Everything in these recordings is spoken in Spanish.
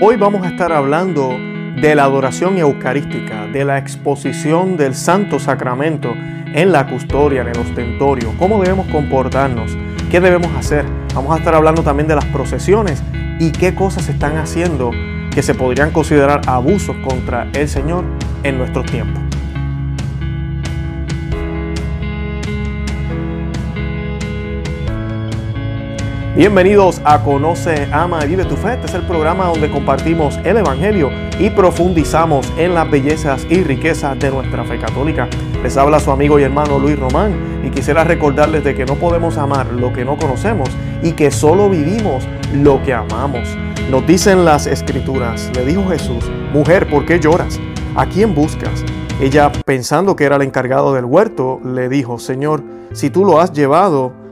Hoy vamos a estar hablando de la adoración eucarística, de la exposición del Santo Sacramento en la custodia, en el ostentorio, cómo debemos comportarnos, qué debemos hacer. Vamos a estar hablando también de las procesiones y qué cosas se están haciendo que se podrían considerar abusos contra el Señor en nuestros tiempos. Bienvenidos a Conoce, Ama y Vive tu Fe. Este es el programa donde compartimos el Evangelio y profundizamos en las bellezas y riquezas de nuestra fe católica. Les habla su amigo y hermano Luis Román y quisiera recordarles de que no podemos amar lo que no conocemos y que solo vivimos lo que amamos. Nos dicen las escrituras, le dijo Jesús, mujer, ¿por qué lloras? ¿A quién buscas? Ella, pensando que era el encargado del huerto, le dijo, Señor, si tú lo has llevado,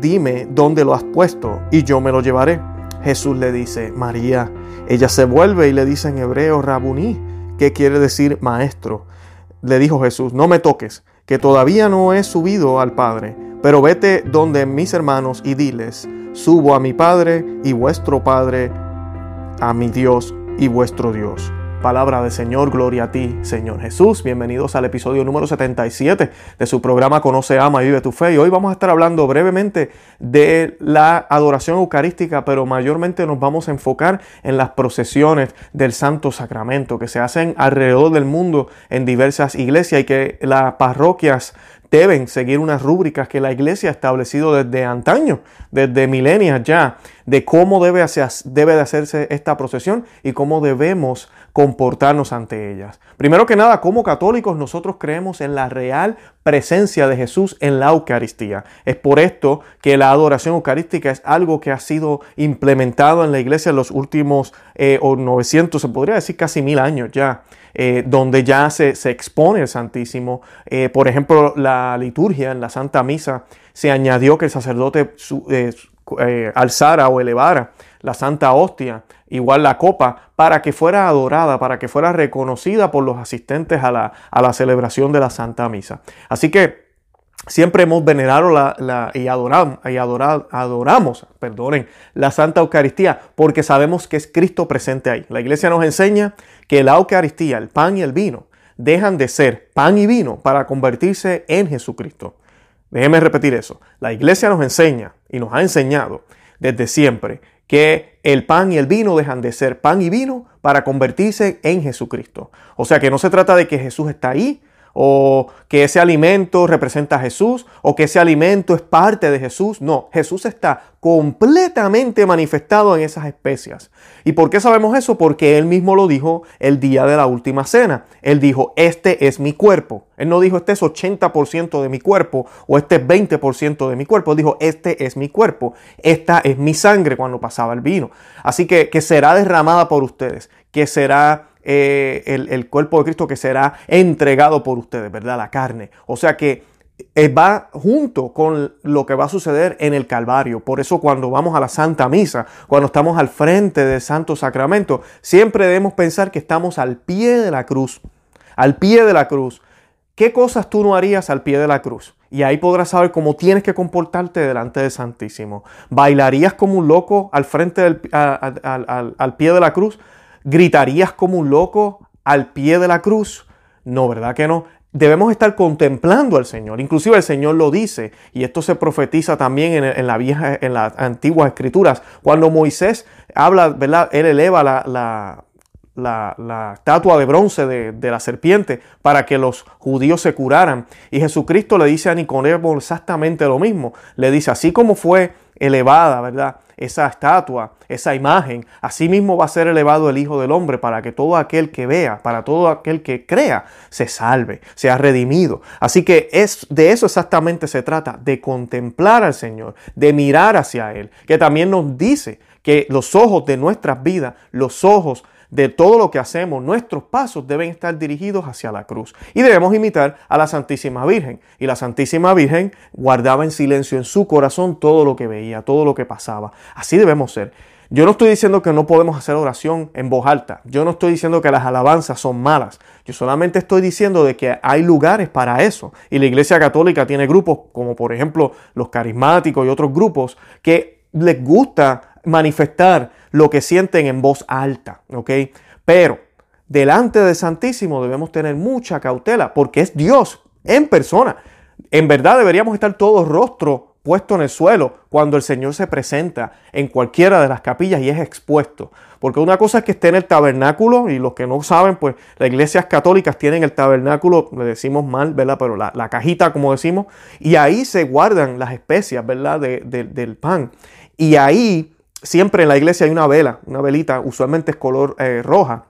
dime dónde lo has puesto y yo me lo llevaré. Jesús le dice, María. Ella se vuelve y le dice en hebreo, Rabuní, que quiere decir maestro. Le dijo Jesús, no me toques, que todavía no he subido al Padre, pero vete donde mis hermanos y diles, subo a mi Padre y vuestro Padre, a mi Dios y vuestro Dios. Palabra del Señor, gloria a ti, Señor Jesús. Bienvenidos al episodio número 77 de su programa Conoce, Ama y Vive tu Fe. Y hoy vamos a estar hablando brevemente de la adoración eucarística, pero mayormente nos vamos a enfocar en las procesiones del Santo Sacramento que se hacen alrededor del mundo en diversas iglesias y que las parroquias deben seguir unas rúbricas que la iglesia ha establecido desde antaño, desde milenias ya, de cómo debe, debe de hacerse esta procesión y cómo debemos comportarnos ante ellas. Primero que nada, como católicos nosotros creemos en la real presencia de Jesús en la Eucaristía. Es por esto que la adoración eucarística es algo que ha sido implementado en la iglesia en los últimos eh, 900, se podría decir casi mil años ya. Eh, donde ya se, se, expone el Santísimo. Eh, por ejemplo, la liturgia en la Santa Misa se añadió que el sacerdote eh, alzara o elevara la Santa Hostia, igual la copa, para que fuera adorada, para que fuera reconocida por los asistentes a la, a la celebración de la Santa Misa. Así que Siempre hemos venerado la, y, adoramos, y adoramos perdonen, la Santa Eucaristía porque sabemos que es Cristo presente ahí. La iglesia nos enseña que la Eucaristía, el pan y el vino, dejan de ser pan y vino para convertirse en Jesucristo. Déjeme repetir eso. La iglesia nos enseña y nos ha enseñado desde siempre que el pan y el vino dejan de ser pan y vino para convertirse en Jesucristo. O sea que no se trata de que Jesús está ahí, o que ese alimento representa a Jesús, o que ese alimento es parte de Jesús. No, Jesús está completamente manifestado en esas especias. ¿Y por qué sabemos eso? Porque Él mismo lo dijo el día de la última cena. Él dijo, este es mi cuerpo. Él no dijo, este es 80% de mi cuerpo o este es 20% de mi cuerpo. Él dijo, este es mi cuerpo. Esta es mi sangre cuando pasaba el vino. Así que, que será derramada por ustedes, que será eh, el, cuerpo de Cristo que será entregado por ustedes, ¿verdad? La carne. O sea que eh, va junto con lo que va a suceder en el Calvario. Por eso cuando vamos a la Santa Misa, cuando estamos al frente del Santo Sacramento, siempre debemos pensar que estamos al pie de la cruz. Al pie de la cruz. ¿Qué cosas tú no harías al pie de la cruz? Y ahí podrás saber cómo tienes que comportarte delante del Santísimo. ¿Bailarías como un loco al frente del, al pie de la cruz? ¿Gritarías como un loco al pie de la cruz? No, ¿verdad que no? Debemos estar contemplando al Señor. Inclusive el Señor lo dice, y esto se profetiza también en, la vieja, en las antiguas escrituras. Cuando Moisés habla, ¿verdad? Él eleva la, la, estatua de bronce de, de, la serpiente para que los judíos se curaran. Y Jesucristo le dice a Nicodemo exactamente lo mismo. Le dice, así como fue elevada, ¿verdad? esa estatua, esa imagen, así mismo va a ser elevado el Hijo del Hombre para que todo aquel que vea, para todo aquel que crea, se salve, sea redimido. Así que es de eso exactamente se trata, de contemplar al Señor, de mirar hacia Él, que también nos dice que los ojos de nuestras vidas, los ojos de todo lo que hacemos, nuestros pasos deben estar dirigidos hacia la cruz. Y debemos imitar a la Santísima Virgen. Y la Santísima Virgen guardaba en silencio en su corazón todo lo que veía, todo lo que pasaba. Así debemos ser. Yo no estoy diciendo que no podemos hacer oración en voz alta. Yo no estoy diciendo que las alabanzas son malas. Yo solamente estoy diciendo de que hay lugares para eso. Y la Iglesia Católica tiene grupos como por ejemplo los carismáticos y otros grupos que les gusta manifestar lo que sienten en voz alta, ¿ok? Pero delante del Santísimo debemos tener mucha cautela porque es Dios en persona. En verdad deberíamos estar todos rostro puesto en el suelo cuando el Señor se presenta en cualquiera de las capillas y es expuesto. Porque una cosa es que esté en el tabernáculo y los que no saben, pues las iglesias católicas tienen el tabernáculo, le decimos mal, ¿verdad? Pero la, cajita, como decimos, y ahí se guardan las especias, ¿verdad? del pan. Y ahí siempre en la iglesia hay una vela, una velita, usualmente es color eh, roja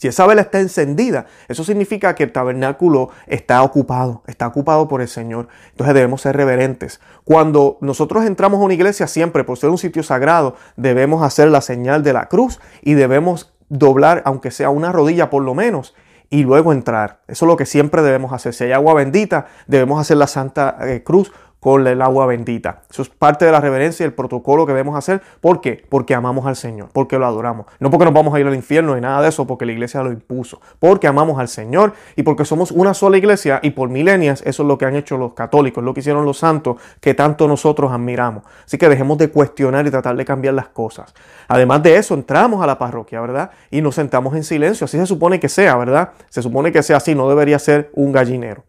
si esa vela está encendida, eso significa que el tabernáculo está ocupado, está ocupado por el Señor. Entonces debemos ser reverentes. Cuando nosotros entramos a una iglesia, siempre por ser un sitio sagrado, debemos hacer la señal de la cruz y debemos doblar, aunque sea una rodilla por lo menos, y luego entrar. Eso es lo que siempre debemos hacer. Si hay agua bendita, debemos hacer la Santa eh, Cruz con el agua bendita. Eso es parte de la reverencia y el protocolo que debemos hacer. ¿Por qué? Porque amamos al Señor, porque lo adoramos. No porque nos vamos a ir al infierno ni nada de eso, porque la iglesia lo impuso. Porque amamos al Señor y porque somos una sola iglesia y por milenias eso es lo que han hecho los católicos, lo que hicieron los santos que tanto nosotros admiramos. Así que dejemos de cuestionar y tratar de cambiar las cosas. Además de eso, entramos a la parroquia, ¿verdad? Y nos sentamos en silencio. Así se supone que sea, ¿verdad? Se supone que sea así, no debería ser un gallinero.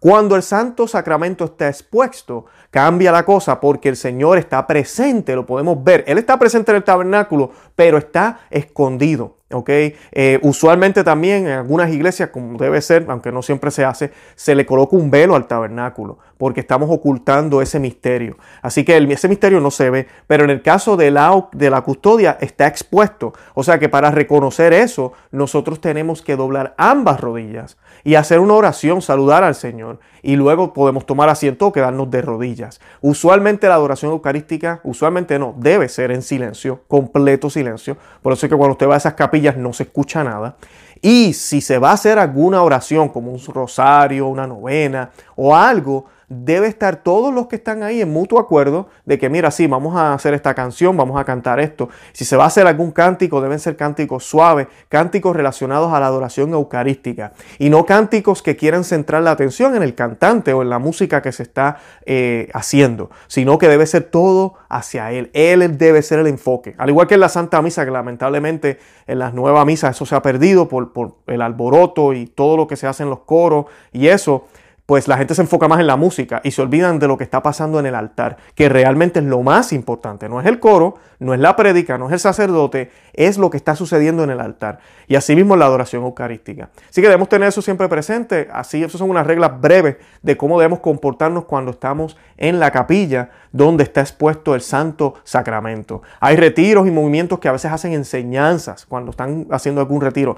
Cuando el santo sacramento está expuesto, cambia la cosa porque el Señor está presente, lo podemos ver. Él está presente en el tabernáculo, pero está escondido. ¿ok? Eh, usualmente también en algunas iglesias, como debe ser, aunque no siempre se hace, se le coloca un velo al tabernáculo, porque estamos ocultando ese misterio. Así que ese misterio no se ve, pero en el caso de la, de la custodia está expuesto. O sea que para reconocer eso, nosotros tenemos que doblar ambas rodillas y hacer una oración, saludar al Señor, y luego podemos tomar asiento o quedarnos de rodillas. Usualmente la adoración eucarística, usualmente no, debe ser en silencio, completo silencio. Por eso es que cuando usted va a esas capillas no se escucha nada. Y si se va a hacer alguna oración, como un rosario, una novena o algo, debe estar todos los que están ahí en mutuo acuerdo de que, mira, sí, vamos a hacer esta canción, vamos a cantar esto. Si se va a hacer algún cántico, deben ser cánticos suaves, cánticos relacionados a la adoración eucarística y no cánticos que quieran centrar la atención en el cantante o en la música que se está eh, haciendo, sino que debe ser todo hacia Él. Él debe ser el enfoque. Al igual que en la Santa Misa, que lamentablemente en las nuevas misas eso se ha perdido por, por el alboroto y todo lo que se hace en los coros y eso pues la gente se enfoca más en la música y se olvidan de lo que está pasando en el altar, que realmente es lo más importante. No es el coro, no es la prédica, no es el sacerdote, es lo que está sucediendo en el altar. Y asimismo la adoración eucarística. Así que debemos tener eso siempre presente. Así, esas son unas reglas breves de cómo debemos comportarnos cuando estamos en la capilla donde está expuesto el santo sacramento. Hay retiros y movimientos que a veces hacen enseñanzas cuando están haciendo algún retiro.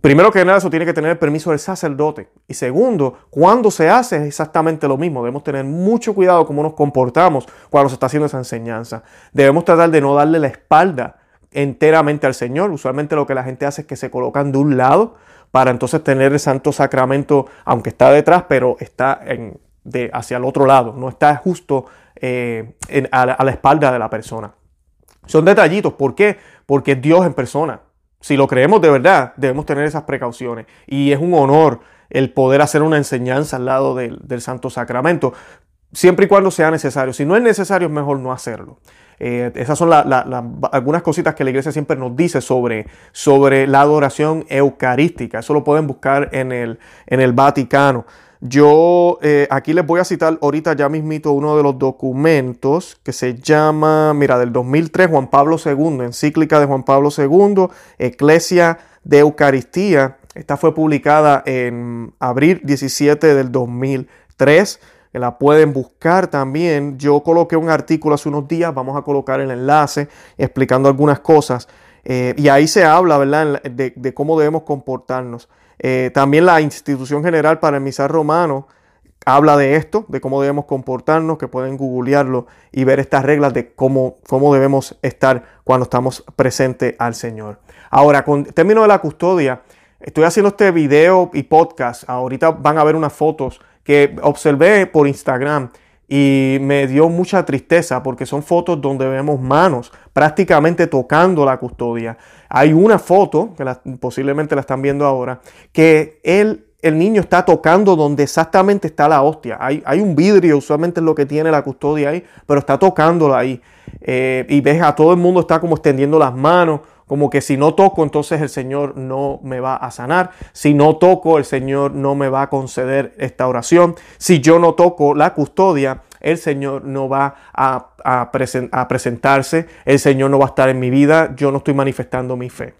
Primero que nada, eso tiene que tener el permiso del sacerdote. Y segundo, cuando se hace es exactamente lo mismo. Debemos tener mucho cuidado cómo nos comportamos cuando se está haciendo esa enseñanza. Debemos tratar de no darle la espalda enteramente al Señor. Usualmente lo que la gente hace es que se colocan de un lado para entonces tener el santo sacramento, aunque está detrás, pero está hacia el otro lado. No está justo eh, a, la, a la espalda de la persona. Son detallitos. ¿Por qué? Porque es Dios en persona si lo creemos de verdad, debemos tener esas precauciones. Y es un honor el poder hacer una enseñanza al lado del, Santo Sacramento, siempre y cuando sea necesario. Si no es necesario, es mejor no hacerlo. Eh, esas son algunas cositas que la iglesia siempre nos dice sobre, sobre la adoración eucarística. Eso lo pueden buscar en el, en el Vaticano. Yo eh, aquí les voy a citar ahorita ya mismito uno de los documentos que se llama, mira, del 2003, Juan Pablo II, encíclica de Juan Pablo II, Eclesia de Eucaristía. Esta fue publicada en abril 17 del 2003. La pueden buscar también. Yo coloqué un artículo hace unos días, vamos a colocar el enlace explicando algunas cosas. Eh, y ahí se habla, ¿verdad?, de cómo debemos comportarnos. Eh, también la institución general para el misal romano habla de esto, de cómo debemos comportarnos, que pueden googlearlo y ver estas reglas de cómo, cómo debemos estar cuando estamos presentes al Señor. Ahora, con término de la custodia, estoy haciendo este video y podcast. Ahorita van a ver unas fotos que observé por Instagram y me dio mucha tristeza porque son fotos donde vemos manos prácticamente tocando la custodia. Hay una foto, que posiblemente la están viendo ahora, que el niño está tocando donde exactamente está la hostia. Hay, hay un vidrio, usualmente es lo que tiene la custodia ahí, pero está tocándola ahí. eh, y ves a todo el mundo está como extendiendo las manos, como que si no toco, entonces el Señor no me va a sanar. Si no toco, el Señor no me va a conceder esta oración. Si yo no toco la custodia, el Señor no va a, presentarse, el Señor no va a estar en mi vida, yo no estoy manifestando mi fe.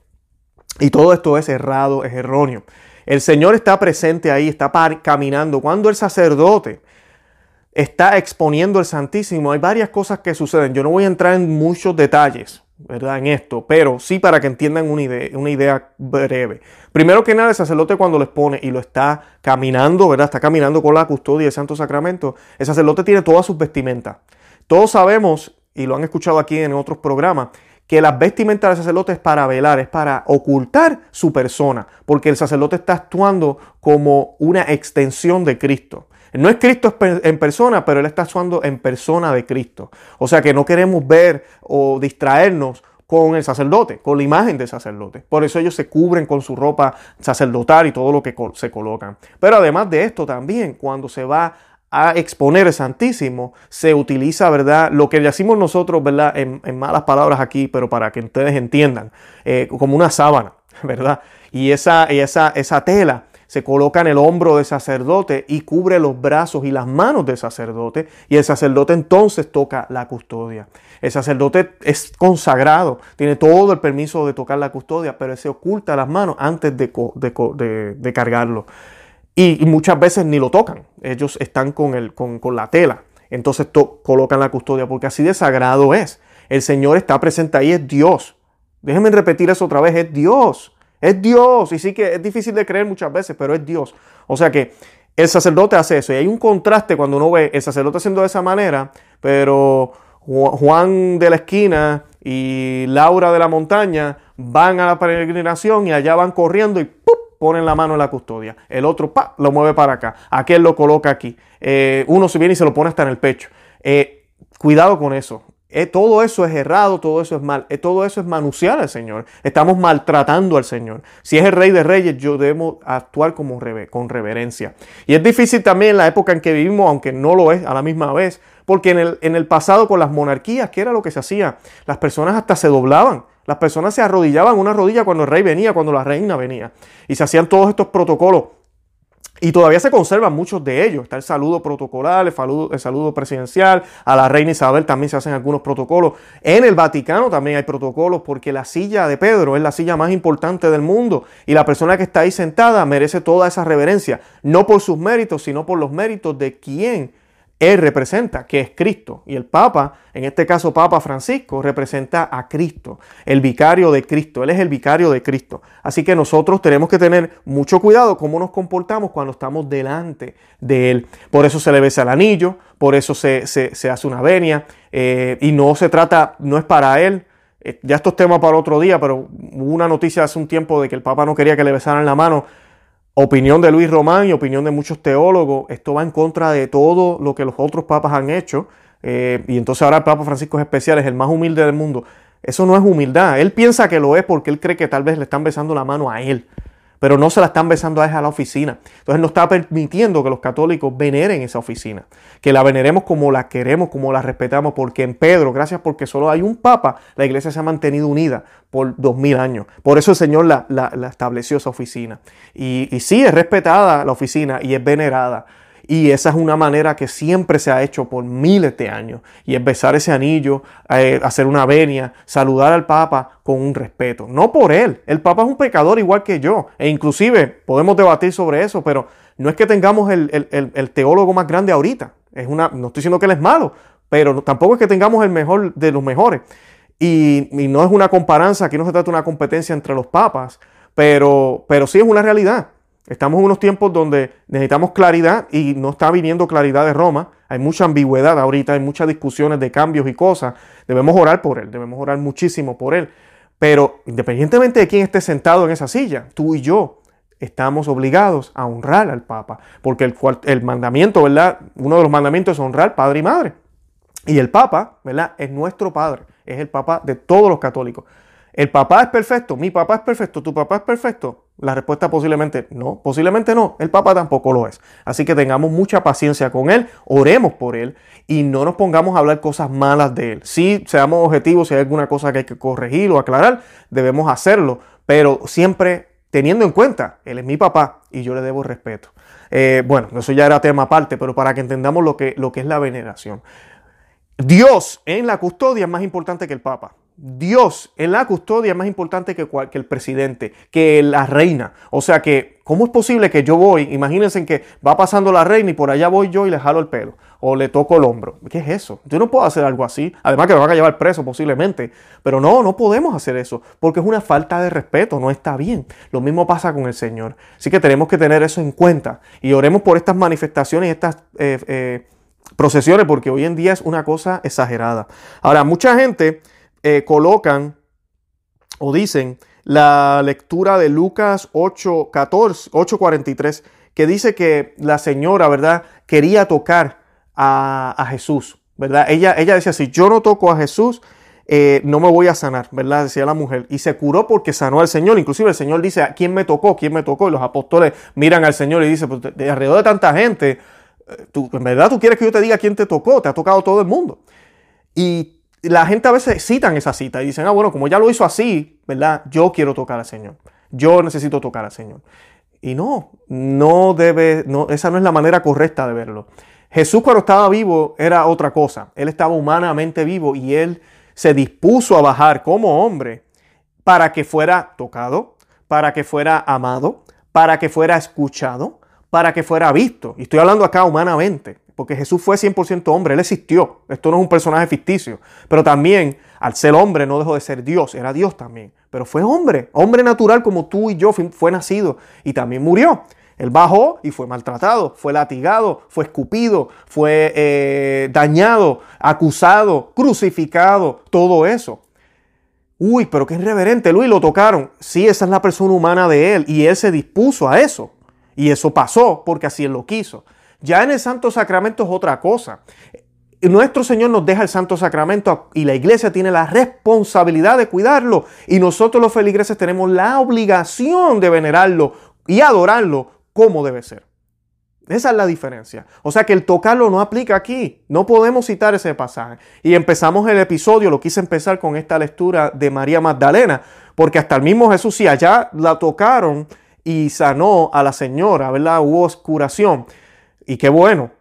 Y todo esto es errado, es erróneo. El Señor está presente ahí, está caminando. Cuando el sacerdote está exponiendo el Santísimo, hay varias cosas que suceden. Yo no voy a entrar en muchos detalles, ¿verdad? En esto, pero sí para que entiendan una idea, breve. Primero que nada, el sacerdote cuando lo expone y lo está caminando, ¿verdad? Está caminando con la custodia del Santo Sacramento, el sacerdote tiene todas sus vestimentas. Todos sabemos, y lo han escuchado aquí en otros programas, que las vestimentas del sacerdote es para velar, es para ocultar su persona, porque el sacerdote está actuando como una extensión de Cristo. No es Cristo en persona, pero Él está actuando en persona de Cristo. O sea que no queremos ver o distraernos con el sacerdote, con la imagen del sacerdote. Por eso ellos se cubren con su ropa sacerdotal y todo lo que se colocan. Pero además de esto también, cuando se va a exponer el Santísimo, se utiliza, ¿verdad? Lo que decimos nosotros, ¿verdad? En, malas palabras aquí, pero para que ustedes entiendan, eh, como una sábana, ¿verdad? Y esa, esa, esa tela se coloca en el hombro del sacerdote y cubre los brazos y las manos del sacerdote y el sacerdote entonces toca la custodia. El sacerdote es consagrado, tiene todo el permiso de tocar la custodia, pero se oculta las manos antes de, de, cargarlo. Y, muchas veces ni lo tocan, ellos están con, el, con, la tela, entonces colocan la custodia porque así de sagrado es. El Señor está presente ahí, es Dios. Déjenme repetir eso otra vez, es Dios. Es Dios. Y sí que es difícil de creer muchas veces, pero es Dios. O sea que el sacerdote hace eso. Y hay un contraste cuando uno ve el sacerdote haciendo de esa manera, pero Juan de la esquina y Laura de la montaña van a la peregrinación y allá van corriendo y ¡pum! ponen la mano en la custodia. El otro ¡pa! lo mueve para acá. Aquel lo coloca aquí. Eh, uno se viene y se lo pone hasta en el pecho. Eh, cuidado con eso. Eh, todo eso es errado, todo eso es mal, eh, todo eso es manuciar al Señor. Estamos maltratando al Señor. Si es el Rey de Reyes, yo debo actuar como con reverencia. Y es difícil también en la época en que vivimos, aunque no lo es a la misma vez, porque en el, en el pasado con las monarquías, ¿qué era lo que se hacía? Las personas hasta se doblaban. Las personas se arrodillaban una rodilla cuando el rey venía, cuando la reina venía. Y se hacían todos estos protocolos. Y todavía se conservan muchos de ellos. Está el saludo protocolar, el saludo, el saludo, presidencial. A la reina Isabel también se hacen algunos protocolos. En el Vaticano también hay protocolos porque la silla de Pedro es la silla más importante del mundo. Y la persona que está ahí sentada merece toda esa reverencia. No por sus méritos, sino por los méritos de quien él representa, que es Cristo. Y el Papa, en este caso Papa Francisco, representa a Cristo, el vicario de Cristo. Él es el vicario de Cristo. Así que nosotros tenemos que tener mucho cuidado cómo nos comportamos cuando estamos delante de Él. Por eso se le besa el anillo, por eso se, hace una venia. Eh, y no se trata, no es para Él. Eh, ya estos temas para otro día, pero hubo una noticia hace un tiempo de que el Papa no quería que le besaran la mano opinión de Luis Román y opinión de muchos teólogos, esto va en contra de todo lo que los otros papas han hecho. Eh, y entonces ahora el Papa Francisco es especial, es el más humilde del mundo. Eso no es humildad. Él piensa que lo es porque él cree que tal vez le están besando la mano a él pero no se la están besando a ella a la oficina. Entonces no está permitiendo que los católicos veneren esa oficina, que la veneremos como la queremos, como la respetamos, porque en Pedro, gracias porque solo hay un papa, la iglesia se ha mantenido unida por dos mil años. Por eso el Señor la, estableció esa oficina. Y, y sí, es respetada la oficina y es venerada. Y esa es una manera que siempre se ha hecho por miles de años. Y es besar ese anillo, eh, hacer una venia, saludar al Papa con un respeto. No por él. El Papa es un pecador igual que yo. E inclusive podemos debatir sobre eso, pero no es que tengamos el, teólogo más grande ahorita. Es una, no estoy diciendo que él es malo, pero tampoco es que tengamos el mejor de los mejores. Y, y no es una comparanza, aquí no se trata de una competencia entre los papas, pero, pero sí es una realidad. Estamos en unos tiempos donde necesitamos claridad y no está viniendo claridad de Roma. Hay mucha ambigüedad ahorita, hay muchas discusiones de cambios y cosas. Debemos orar por él, debemos orar muchísimo por él. Pero independientemente de quién esté sentado en esa silla, tú y yo estamos obligados a honrar al Papa. Porque el, mandamiento, ¿verdad? Uno de los mandamientos es honrar padre y madre. Y el Papa, ¿verdad? Es nuestro Padre, es el Papa de todos los católicos. El papá es perfecto, mi papá es perfecto, tu papá es perfecto. La respuesta posiblemente no, posiblemente no, el Papa tampoco lo es. Así que tengamos mucha paciencia con él, oremos por él y no nos pongamos a hablar cosas malas de él. Si seamos objetivos, si hay alguna cosa que hay que corregir o aclarar, debemos hacerlo, pero siempre teniendo en cuenta, él es mi papá y yo le debo respeto. Eh, bueno, eso ya era tema aparte, pero para que entendamos lo que, lo que es la veneración. Dios en la custodia es más importante que el Papa. Dios en la custodia es más importante que, el presidente, que la reina. O sea que, ¿cómo es posible que yo voy? Imagínense que va pasando la reina y por allá voy yo y le jalo el pelo o le toco el hombro. ¿Qué es eso? Yo no puedo hacer algo así. Además que me van a llevar preso posiblemente. Pero no, no podemos hacer eso porque es una falta de respeto, no está bien. Lo mismo pasa con el Señor. Así que tenemos que tener eso en cuenta y oremos por estas manifestaciones y estas... Eh, eh, procesiones porque hoy en día es una cosa exagerada. Ahora, mucha gente eh, colocan o dicen la lectura de Lucas 8, 43, que dice que la señora, ¿verdad?, quería tocar a, Jesús, ¿verdad? Ella, ella decía, si yo no toco a Jesús, eh, no me voy a sanar, ¿verdad? Decía la mujer. Y se curó porque sanó al Señor. Inclusive el Señor dice, ¿quién me tocó? ¿Quién me tocó? Y los apóstoles miran al Señor y dicen, pues de alrededor de tanta gente, eh, tú, en verdad tú quieres que yo te diga quién te tocó, te ha tocado todo el mundo. Y la gente a veces citan esa cita y dicen, ah, bueno, como ya lo hizo así, ¿verdad? Yo quiero tocar al Señor. Yo necesito tocar al Señor. Y no, no debe, no, esa no es la manera correcta de verlo. Jesús cuando estaba vivo era otra cosa. Él estaba humanamente vivo y él se dispuso a bajar como hombre para que fuera tocado, para que fuera amado, para que fuera escuchado, para que fuera visto. Y estoy hablando acá humanamente porque Jesús fue 100% hombre, Él existió. Esto no es un personaje ficticio. Pero también, al ser hombre, no dejó de ser Dios, era Dios también. Pero fue hombre, hombre natural como tú y yo, fue nacido y también murió. Él bajó y fue maltratado, fue latigado, fue escupido, fue eh, dañado, acusado, crucificado, todo eso. Uy, pero qué irreverente, Luis, lo tocaron. Sí, esa es la persona humana de él y él se dispuso a eso. Y eso pasó porque así él lo quiso. Ya en el Santo Sacramento es otra cosa. Nuestro Señor nos deja el Santo Sacramento y la iglesia tiene la responsabilidad de cuidarlo. Y nosotros los feligreses tenemos la obligación de venerarlo y adorarlo como debe ser. Esa es la diferencia. O sea que el tocarlo no aplica aquí. No podemos citar ese pasaje. Y empezamos el episodio, lo quise empezar con esta lectura de María Magdalena, porque hasta el mismo Jesús, si allá la tocaron y sanó a la señora, ¿verdad? Hubo curación. Y qué bueno.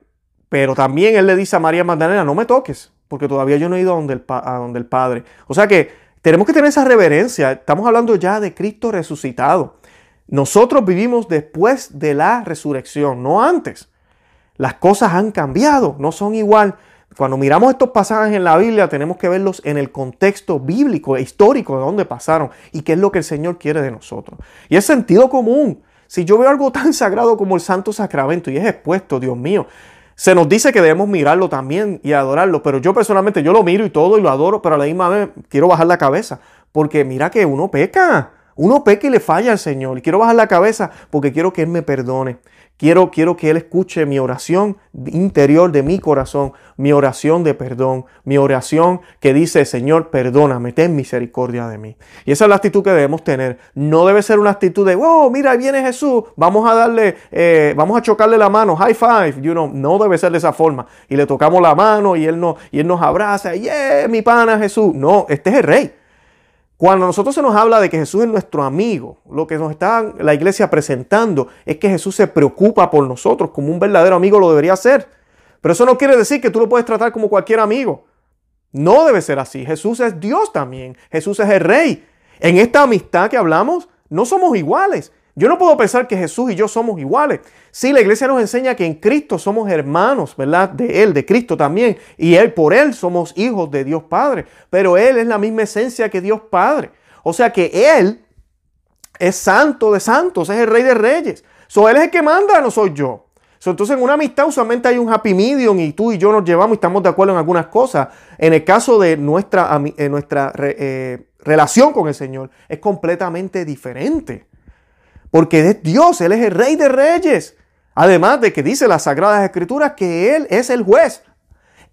Pero también él le dice a María Magdalena, no me toques, porque todavía yo no he ido a donde el, Padre. O sea que tenemos que tener esa reverencia. Estamos hablando ya de Cristo resucitado. Nosotros vivimos después de la resurrección, no antes. Las cosas han cambiado, no son igual. Cuando miramos estos pasajes en la Biblia, tenemos que verlos en el contexto bíblico e histórico de dónde pasaron y qué es lo que el Señor quiere de nosotros. Y es sentido común. Si yo veo algo tan sagrado como el Santo Sacramento y es expuesto, Dios mío, se nos dice que debemos mirarlo también y adorarlo, pero yo personalmente yo lo miro y todo y lo adoro, pero a la misma vez quiero bajar la cabeza, porque mira que uno peca, uno peca y le falla al Señor, y quiero bajar la cabeza porque quiero que Él me perdone. Quiero, quiero que Él escuche mi oración interior de mi corazón, mi oración de perdón, mi oración que dice, Señor, perdóname, ten misericordia de mí. Y esa es la actitud que debemos tener. No debe ser una actitud de, oh, mira, viene Jesús, vamos a darle, eh, vamos a chocarle la mano, high five. You know, no debe ser de esa forma. Y le tocamos la mano y Él, no, y él nos abraza, yeah, mi pana Jesús. No, este es el rey. Cuando nosotros se nos habla de que Jesús es nuestro amigo, lo que nos está la iglesia presentando es que Jesús se preocupa por nosotros como un verdadero amigo lo debería hacer. Pero eso no quiere decir que tú lo puedes tratar como cualquier amigo. No debe ser así. Jesús es Dios también. Jesús es el rey. En esta amistad que hablamos, no somos iguales. Yo no puedo pensar que Jesús y yo somos iguales. Sí, la iglesia nos enseña que en Cristo somos hermanos, ¿verdad? De Él, de Cristo también. Y Él, por Él, somos hijos de Dios Padre. Pero Él es la misma esencia que Dios Padre. O sea que Él es santo de santos, es el rey de reyes. So, Él es el que manda, no soy yo. entonces en una amistad usualmente hay un happy medium y tú y yo nos llevamos y estamos de acuerdo en algunas cosas. En el caso de nuestra, eh, eh, relación con el Señor es completamente diferente. Porque es Dios, Él es el rey de reyes. Además de que dice las Sagradas Escrituras que Él es el juez.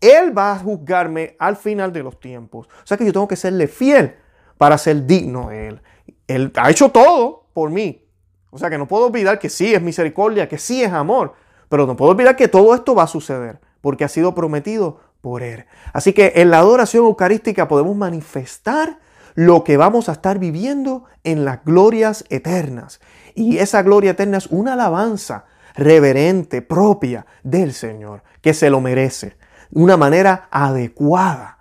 Él va a juzgarme al final de los tiempos. O sea que yo tengo que serle fiel para ser digno de Él. Él ha hecho todo por mí. O sea que no puedo olvidar que sí es misericordia, que sí es amor, pero no puedo olvidar que todo esto va a suceder porque ha sido prometido por Él. Así que en la adoración eucarística podemos manifestar lo que vamos a estar viviendo en las glorias eternas. Y esa gloria eterna es una alabanza reverente, propia del Señor, que se lo merece, una manera adecuada.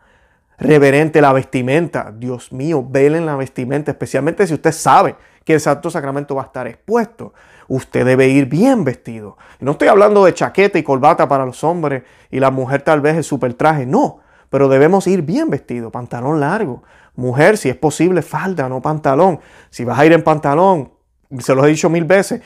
Reverente la vestimenta, Dios mío, velen la vestimenta, especialmente si usted sabe que el Santo Sacramento va a estar expuesto. Usted debe ir bien vestido. No estoy hablando de chaqueta y corbata para los hombres y la mujer tal vez el super traje, no, pero debemos ir bien vestido, pantalón largo. Mujer, si es posible, falda, no pantalón. Si vas a ir en pantalón, se lo he dicho mil veces,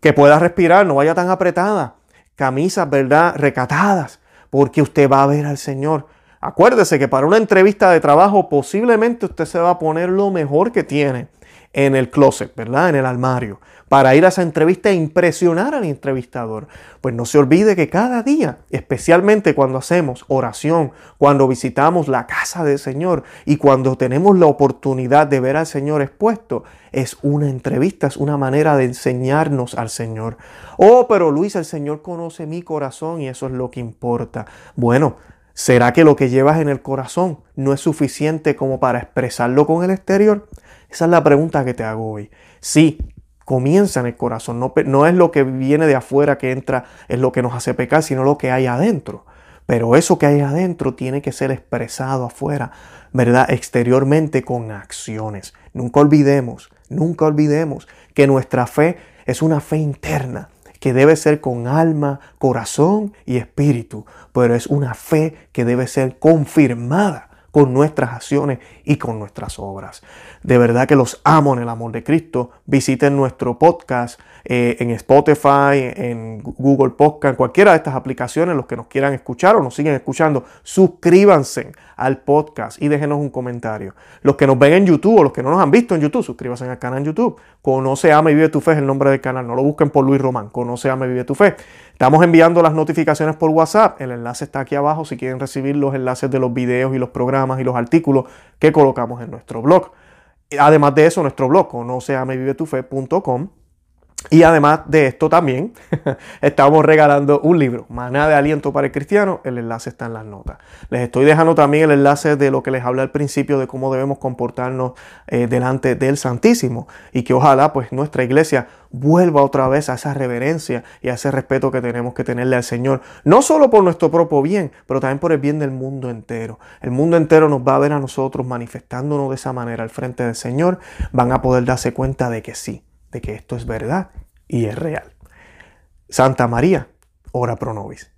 que pueda respirar, no vaya tan apretada. Camisas, ¿verdad? Recatadas, porque usted va a ver al Señor. Acuérdese que para una entrevista de trabajo posiblemente usted se va a poner lo mejor que tiene en el closet, ¿verdad? En el armario, para ir a esa entrevista e impresionar al entrevistador. Pues no se olvide que cada día, especialmente cuando hacemos oración, cuando visitamos la casa del Señor y cuando tenemos la oportunidad de ver al Señor expuesto, es una entrevista, es una manera de enseñarnos al Señor. Oh, pero Luis, el Señor conoce mi corazón y eso es lo que importa. Bueno, ¿será que lo que llevas en el corazón no es suficiente como para expresarlo con el exterior? Esa es la pregunta que te hago hoy. Sí, comienza en el corazón, no, no, es lo que viene de afuera que entra, es lo que nos hace pecar, sino lo que hay adentro. Pero eso que hay adentro tiene que ser expresado afuera, ¿verdad? Exteriormente con acciones. Nunca olvidemos, nunca olvidemos que nuestra fe es una fe interna que debe ser con alma, corazón y espíritu, pero es una fe que debe ser confirmada con nuestras acciones y con nuestras obras. De verdad que los amo en el amor de Cristo. Visiten nuestro podcast eh, en Spotify, en Google Podcast, cualquiera de estas aplicaciones, los que nos quieran escuchar o nos siguen escuchando, suscríbanse al podcast y déjenos un comentario. Los que nos ven en YouTube o los que no nos han visto en YouTube, suscríbanse al canal en YouTube. Conoce, ama y vive tu fe es el nombre del canal. No lo busquen por Luis Román. Conoce, ama y vive tu fe. Estamos enviando las notificaciones por WhatsApp. El enlace está aquí abajo si quieren recibir los enlaces de los videos y los programas y los artículos que colocamos en nuestro blog. Además de eso, nuestro blog, conoceamevivetufe.com y además de esto también estamos regalando un libro, Maná de Aliento para el Cristiano. El enlace está en las notas. Les estoy dejando también el enlace de lo que les hablé al principio de cómo debemos comportarnos eh, delante del Santísimo y que ojalá pues nuestra iglesia vuelva otra vez a esa reverencia y a ese respeto que tenemos que tenerle al Señor. No solo por nuestro propio bien, pero también por el bien del mundo entero. El mundo entero nos va a ver a nosotros manifestándonos de esa manera al frente del Señor. Van a poder darse cuenta de que sí que esto es verdad y es real. Santa María, ora pro nobis.